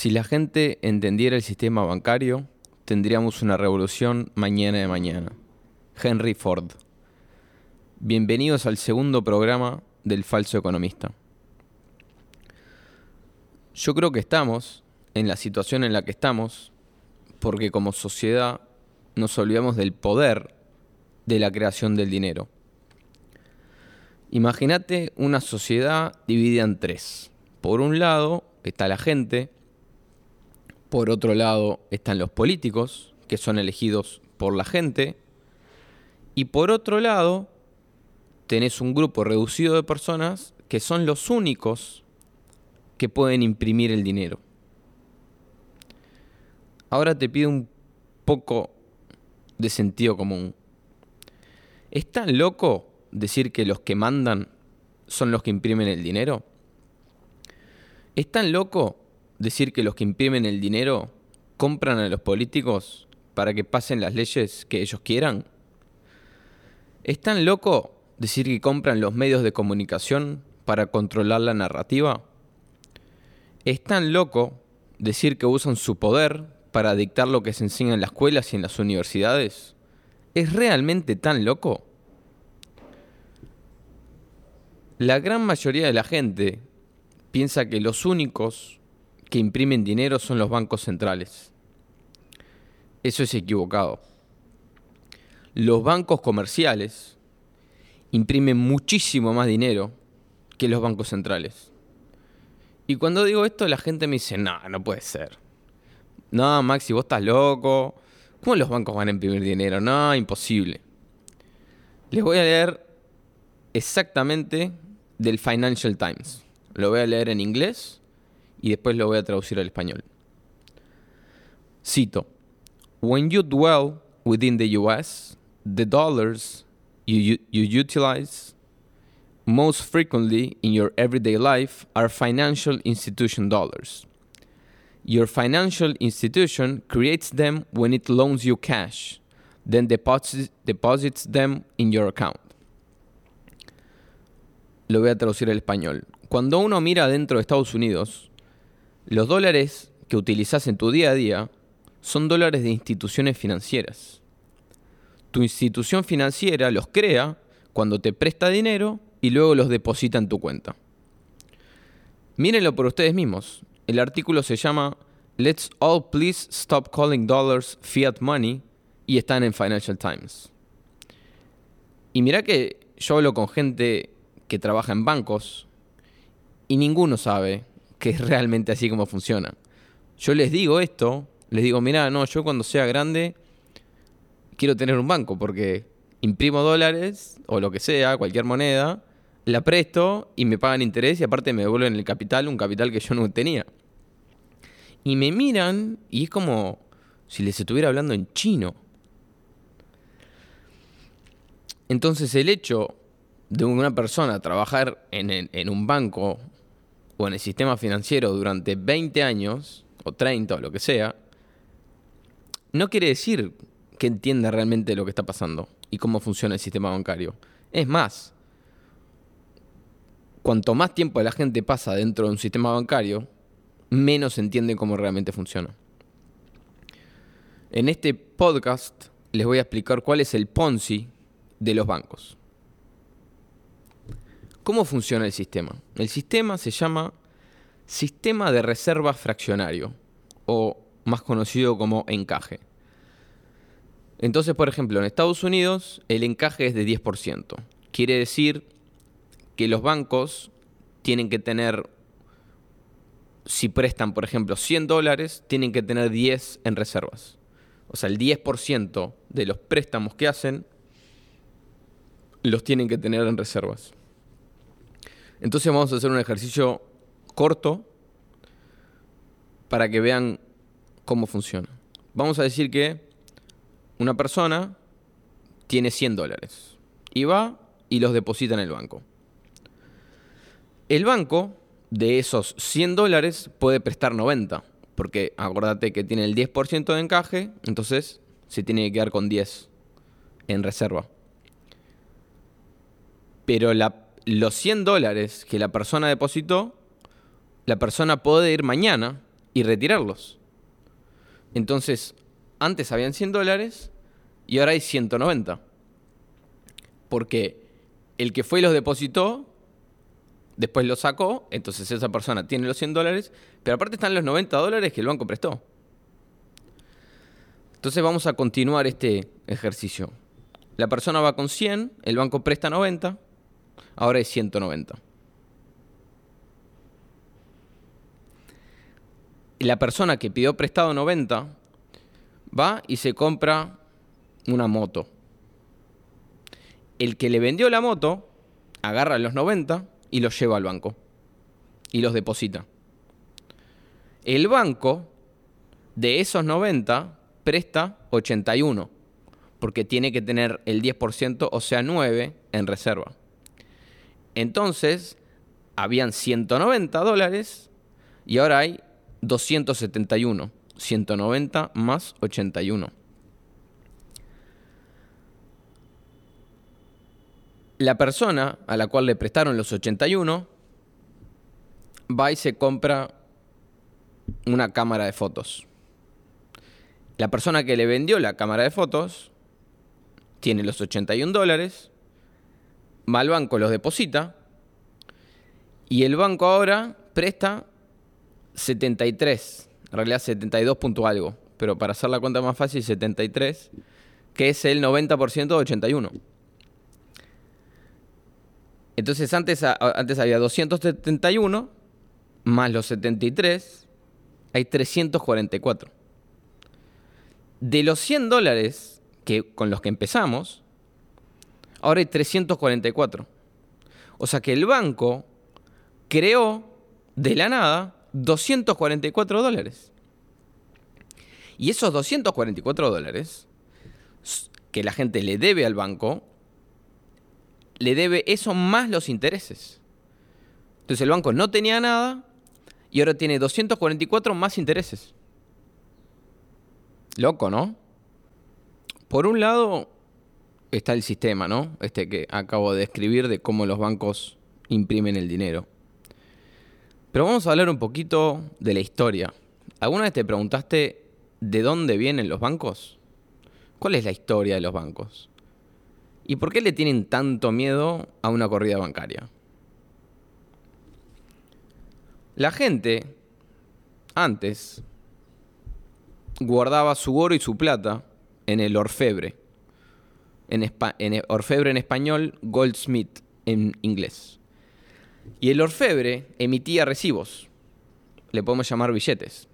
Si la gente entendiera el sistema bancario, tendríamos una revolución mañana de mañana. Henry Ford. Bienvenidos al segundo programa del falso economista. Yo creo que estamos en la situación en la que estamos porque como sociedad nos olvidamos del poder de la creación del dinero. Imagínate una sociedad dividida en tres. Por un lado está la gente, por otro lado están los políticos, que son elegidos por la gente. Y por otro lado, tenés un grupo reducido de personas que son los únicos que pueden imprimir el dinero. Ahora te pido un poco de sentido común. ¿Es tan loco decir que los que mandan son los que imprimen el dinero? ¿Es tan loco decir que los que imprimen el dinero compran a los políticos para que pasen las leyes que ellos quieran? ¿Es tan loco decir que compran los medios de comunicación para controlar la narrativa? ¿Es tan loco decir que usan su poder para dictar lo que se enseña en las escuelas y en las universidades? ¿Es realmente tan loco? La gran mayoría de la gente piensa que los únicos que imprimen dinero son los bancos centrales. Eso es equivocado. Los bancos comerciales imprimen muchísimo más dinero que los bancos centrales. Y cuando digo esto, la gente me dice, no, no puede ser. No, Maxi, vos estás loco. ¿Cómo los bancos van a imprimir dinero? No, imposible. Les voy a leer exactamente del Financial Times. Lo voy a leer en inglés y después lo voy a traducir al español. Cito, When you dwell within the US, the dollars you, you utilize most frequently in your everyday life are financial institution dollars. Your financial institution creates them when it loans you cash, then deposits, deposits them in your account. Lo voy a traducir al español. Cuando uno mira dentro de Estados Unidos, los dólares que utilizas en tu día a día son dólares de instituciones financieras. Tu institución financiera los crea cuando te presta dinero y luego los deposita en tu cuenta. Mírenlo por ustedes mismos. El artículo se llama Let's all please stop calling dollars fiat money y están en Financial Times. Y mira que yo hablo con gente que trabaja en bancos y ninguno sabe que es realmente así como funciona. Yo les digo esto, les digo, mira, no, yo cuando sea grande quiero tener un banco porque imprimo dólares o lo que sea, cualquier moneda, la presto y me pagan interés y aparte me devuelven el capital, un capital que yo no tenía. Y me miran y es como si les estuviera hablando en chino. Entonces el hecho de una persona trabajar en, en un banco o en el sistema financiero durante 20 años, o 30 o lo que sea, no quiere decir que entienda realmente lo que está pasando y cómo funciona el sistema bancario. Es más, cuanto más tiempo la gente pasa dentro de un sistema bancario, menos entiende cómo realmente funciona. En este podcast les voy a explicar cuál es el Ponzi de los bancos. ¿Cómo funciona el sistema? El sistema se llama Sistema de Reserva Fraccionario, o más conocido como encaje. Entonces, por ejemplo, en Estados Unidos el encaje es de 10%. Quiere decir que los bancos tienen que tener, si prestan, por ejemplo, 100 dólares, tienen que tener 10 en reservas. O sea, el 10% de los préstamos que hacen los tienen que tener en reservas. Entonces vamos a hacer un ejercicio corto para que vean cómo funciona. Vamos a decir que una persona tiene 100 dólares y va y los deposita en el banco. El banco de esos 100 dólares puede prestar 90, porque acordate que tiene el 10% de encaje, entonces se tiene que quedar con 10 en reserva. Pero la los 100 dólares que la persona depositó, la persona puede ir mañana y retirarlos. Entonces, antes habían 100 dólares y ahora hay 190. Porque el que fue y los depositó, después los sacó, entonces esa persona tiene los 100 dólares, pero aparte están los 90 dólares que el banco prestó. Entonces vamos a continuar este ejercicio. La persona va con 100, el banco presta 90, ahora es 190. La persona que pidió prestado 90 va y se compra una moto. El que le vendió la moto agarra los 90 y los lleva al banco y los deposita. El banco de esos 90 presta 81 porque tiene que tener el 10%, o sea 9, en reserva. Entonces, habían 190 dólares y ahora hay 271. 190 más 81. La persona a la cual le prestaron los 81 va y se compra una cámara de fotos. La persona que le vendió la cámara de fotos tiene los 81 dólares, va al banco, los deposita, y el banco ahora presta 73, en realidad 72 punto algo, pero para hacer la cuenta más fácil, 73, que es el 90% de 81. Entonces antes, antes había 271, más los 73, hay 344. De los 100 dólares con los que empezamos, ahora hay 344. O sea que el banco creó de la nada 244 dólares. Y esos 244 dólares que la gente le debe al banco, le debe eso más los intereses. Entonces el banco no tenía nada y ahora tiene 244 más intereses. Loco, ¿no? Por un lado está el sistema, ¿no? Este que acabo de describir de cómo los bancos imprimen el dinero. Pero vamos a hablar un poquito de la historia. ¿Alguna vez te preguntaste de dónde vienen los bancos? ¿Cuál es la historia de los bancos? ¿Y por qué le tienen tanto miedo a una corrida bancaria? La gente, antes, guardaba su oro y su plata en el orfebre. En, en orfebre en español, goldsmith en inglés. Y el orfebre emitía recibos. Le podemos llamar billetes.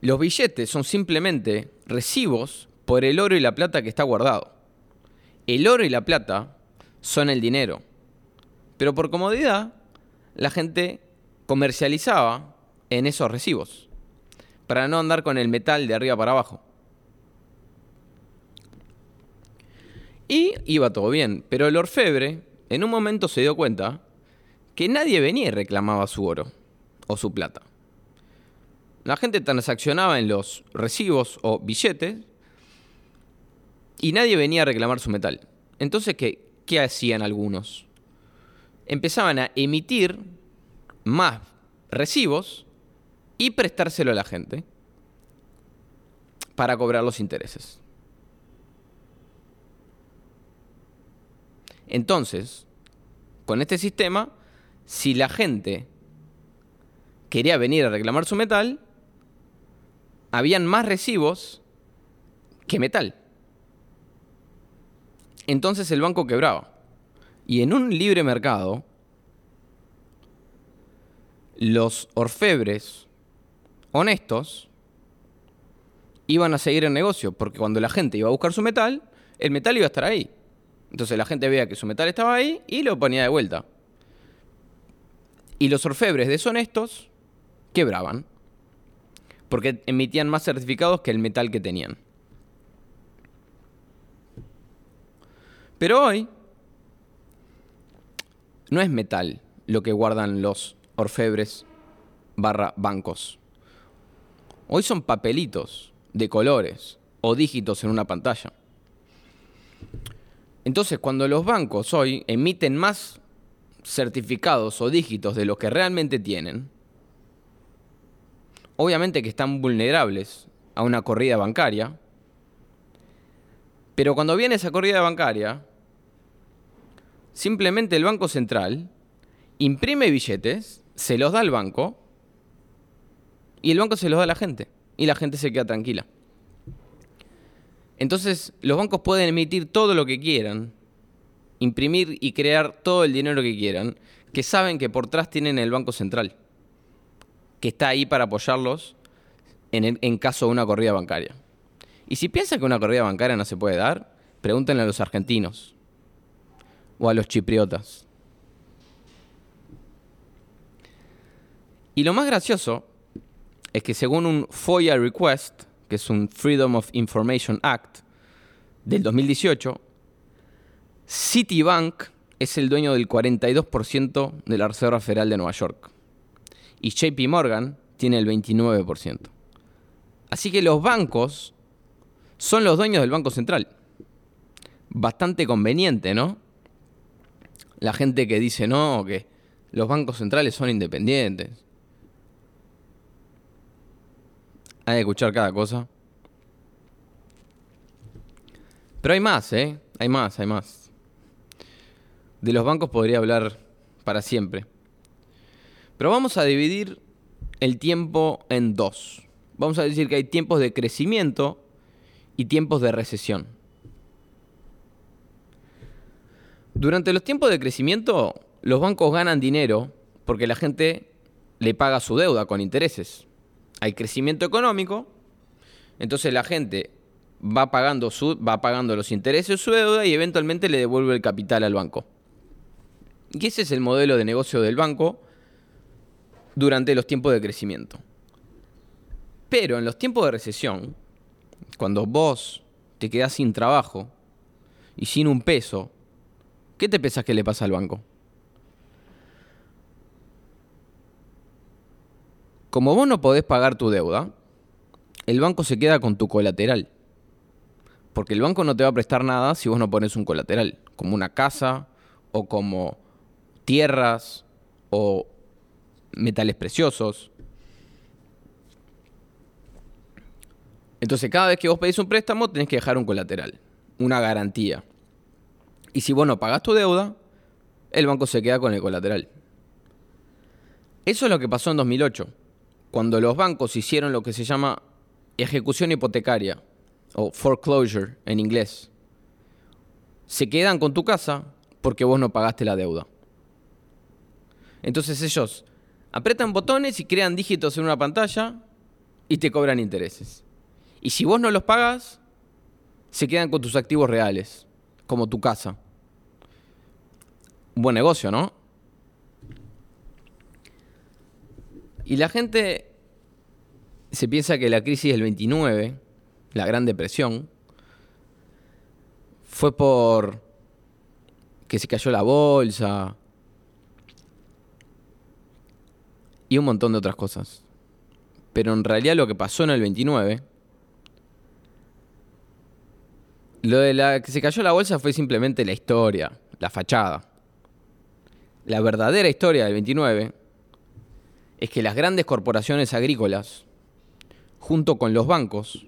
Los billetes son simplemente recibos por el oro y la plata que está guardado. El oro y la plata son el dinero. Pero por comodidad, la gente comercializaba en esos recibos, para no andar con el metal de arriba para abajo. Y iba todo bien, pero el orfebre en un momento se dio cuenta que nadie venía y reclamaba su oro o su plata. La gente transaccionaba en los recibos o billetes y nadie venía a reclamar su metal. Entonces, ¿qué, hacían algunos? Empezaban a emitir más recibos y prestárselo a la gente para cobrar los intereses. Entonces, con este sistema, si la gente quería venir a reclamar su metal, habían más recibos que metal. Entonces el banco quebraba. Y en un libre mercado, los orfebres honestos iban a seguir el negocio, porque cuando la gente iba a buscar su metal, el metal iba a estar ahí. Entonces la gente veía que su metal estaba ahí y lo ponía de vuelta. Y los orfebres deshonestos quebraban. Porque emitían más certificados que el metal que tenían. Pero hoy no es metal lo que guardan los orfebres barra bancos. Hoy son papelitos de colores o dígitos en una pantalla. Entonces, cuando los bancos hoy emiten más certificados o dígitos de lo que realmente tienen, obviamente que están vulnerables a una corrida bancaria, pero cuando viene esa corrida bancaria, simplemente el Banco Central imprime billetes, se los da al banco, y el banco se los da a la gente, y la gente se queda tranquila. Entonces, los bancos pueden emitir todo lo que quieran, imprimir y crear todo el dinero que quieran, que saben que por atrás tienen el Banco Central, que está ahí para apoyarlos en, en caso de una corrida bancaria. Y si piensan que una corrida bancaria no se puede dar, pregúntenle a los argentinos o a los chipriotas. Y lo más gracioso es que según un FOIA Request, que es un Freedom of Information Act del 2018, Citibank es el dueño del 42% de la Reserva Federal de Nueva York. Y JP Morgan tiene el 29%. Así que los bancos son los dueños del Banco Central. Bastante conveniente, ¿no? La gente que dice no, que los bancos centrales son independientes. Hay que escuchar cada cosa. Pero hay más, ¿eh? Hay más, hay más. De los bancos podría hablar para siempre. Pero vamos a dividir el tiempo en dos. Vamos a decir que hay tiempos de crecimiento y tiempos de recesión. Durante los tiempos de crecimiento, los bancos ganan dinero porque la gente le paga su deuda con intereses hay crecimiento económico, entonces la gente va pagando, su, va pagando los intereses de su deuda y eventualmente le devuelve el capital al banco. Y ese es el modelo de negocio del banco durante los tiempos de crecimiento. Pero en los tiempos de recesión, cuando vos te quedás sin trabajo y sin un peso, ¿qué te pensás que le pasa al banco? Como vos no podés pagar tu deuda, el banco se queda con tu colateral. Porque el banco no te va a prestar nada si vos no pones un colateral, como una casa o como tierras o metales preciosos. Entonces cada vez que vos pedís un préstamo tenés que dejar un colateral, una garantía. Y si vos no pagás tu deuda, el banco se queda con el colateral. Eso es lo que pasó en 2008 cuando los bancos hicieron lo que se llama ejecución hipotecaria o foreclosure en inglés. Se quedan con tu casa porque vos no pagaste la deuda. Entonces ellos apretan botones y crean dígitos en una pantalla y te cobran intereses. Y si vos no los pagas, se quedan con tus activos reales, como tu casa. buen negocio, ¿no? Y la gente se piensa que la crisis del 29, la Gran Depresión, fue por que se cayó la bolsa y un montón de otras cosas. Pero en realidad lo que pasó en el 29, lo de la que se cayó la bolsa fue simplemente la historia, la fachada. La verdadera historia del 29 es que las grandes corporaciones agrícolas, junto con los bancos,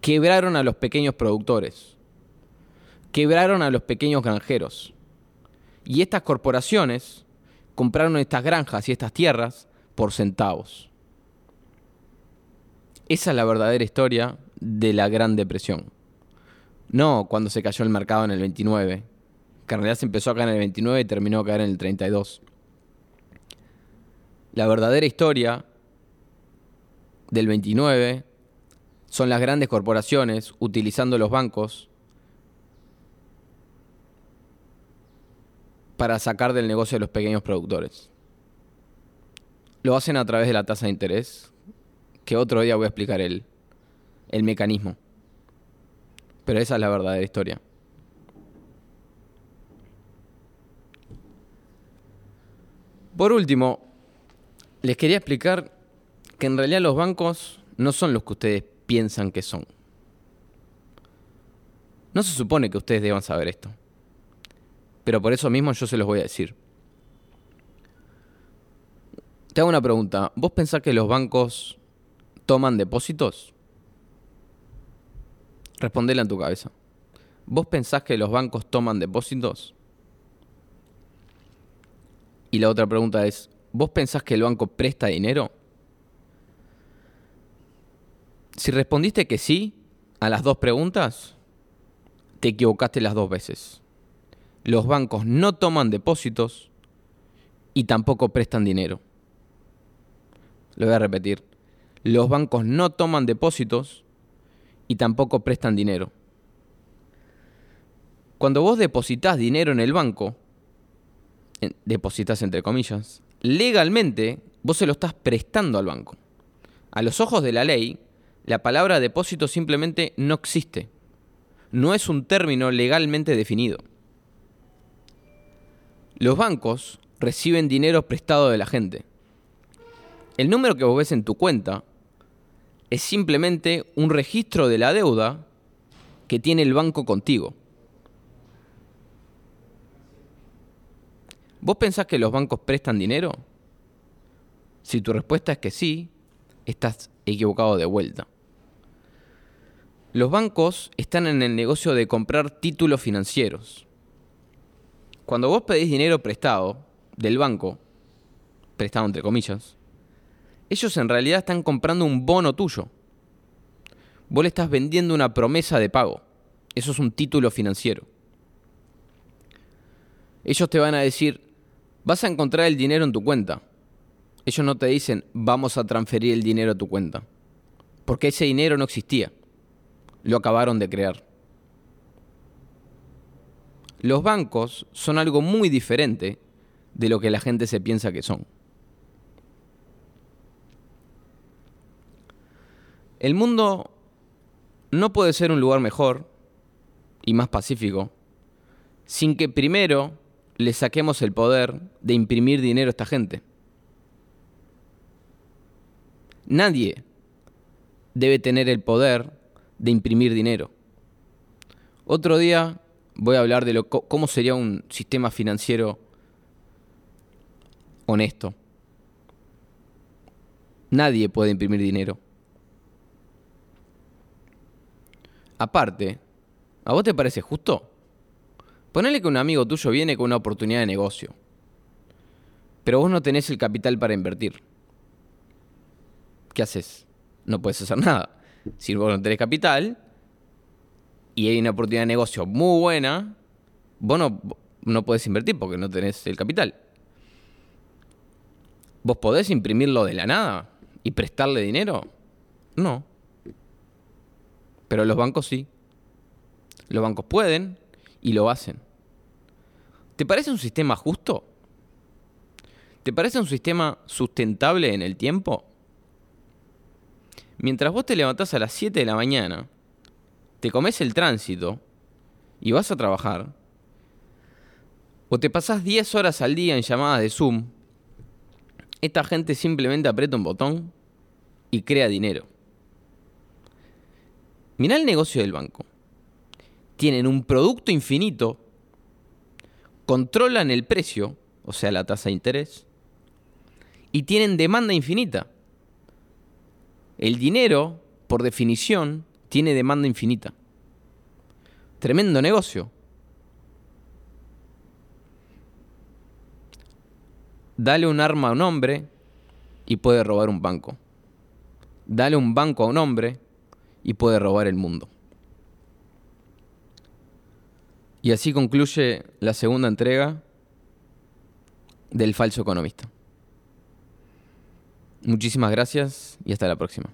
quebraron a los pequeños productores, quebraron a los pequeños granjeros. Y estas corporaciones compraron estas granjas y estas tierras por centavos. Esa es la verdadera historia de la Gran Depresión. No cuando se cayó el mercado en el 29, que en realidad se empezó a caer en el 29 y terminó a caer en el 32 la verdadera historia del 29 son las grandes corporaciones utilizando los bancos para sacar del negocio a los pequeños productores. Lo hacen a través de la tasa de interés, que otro día voy a explicar el, el mecanismo. Pero esa es la verdadera historia. Por último, les quería explicar que en realidad los bancos no son los que ustedes piensan que son. No se supone que ustedes deban saber esto. Pero por eso mismo yo se los voy a decir. Te hago una pregunta. ¿Vos pensás que los bancos toman depósitos? Respondela en tu cabeza. ¿Vos pensás que los bancos toman depósitos? Y la otra pregunta es, ¿vos pensás que el banco presta dinero? Si respondiste que sí a las dos preguntas, te equivocaste las dos veces. Los bancos no toman depósitos y tampoco prestan dinero. Lo voy a repetir. Los bancos no toman depósitos y tampoco prestan dinero. Cuando vos depositas dinero en el banco, depositas entre comillas, legalmente vos se lo estás prestando al banco. A los ojos de la ley, la palabra depósito simplemente no existe. No es un término legalmente definido. Los bancos reciben dinero prestado de la gente. El número que vos ves en tu cuenta es simplemente un registro de la deuda que tiene el banco contigo. ¿Vos pensás que los bancos prestan dinero? Si tu respuesta es que sí, estás equivocado de vuelta. Los bancos están en el negocio de comprar títulos financieros. Cuando vos pedís dinero prestado del banco, prestado entre comillas, ellos en realidad están comprando un bono tuyo. Vos le estás vendiendo una promesa de pago. Eso es un título financiero. Ellos te van a decir, vas a encontrar el dinero en tu cuenta. Ellos no te dicen, vamos a transferir el dinero a tu cuenta. Porque ese dinero no existía. Lo acabaron de crear. Los bancos son algo muy diferente de lo que la gente se piensa que son. El mundo no puede ser un lugar mejor y más pacífico sin que primero le saquemos el poder de imprimir dinero a esta gente. Nadie debe tener el poder de imprimir dinero. Otro día voy a hablar de lo, cómo sería un sistema financiero honesto. Nadie puede imprimir dinero. Aparte, ¿a vos te parece justo? Ponele que un amigo tuyo viene con una oportunidad de negocio, pero vos no tenés el capital para invertir. ¿Qué haces? No puedes hacer nada. Si vos no tenés capital y hay una oportunidad de negocio muy buena, vos no, no podés invertir porque no tenés el capital. ¿Vos podés imprimirlo de la nada y prestarle dinero? No. Pero los bancos sí. Los bancos pueden y lo hacen. ¿Te parece un sistema justo? ¿Te parece un sistema sustentable en el tiempo? Mientras vos te levantás a las 7 de la mañana, te comes el tránsito y vas a trabajar, o te pasás 10 horas al día en llamadas de Zoom, esta gente simplemente aprieta un botón y crea dinero. Mirá el negocio del banco. Tienen un producto infinito, controlan el precio, o sea, la tasa de interés, y tienen demanda infinita. El dinero, por definición, tiene demanda infinita. Tremendo negocio. Dale un arma a un hombre y puede robar un banco. Dale un banco a un hombre y puede robar el mundo. Y así concluye la segunda entrega del falso economista. Muchísimas gracias y hasta la próxima.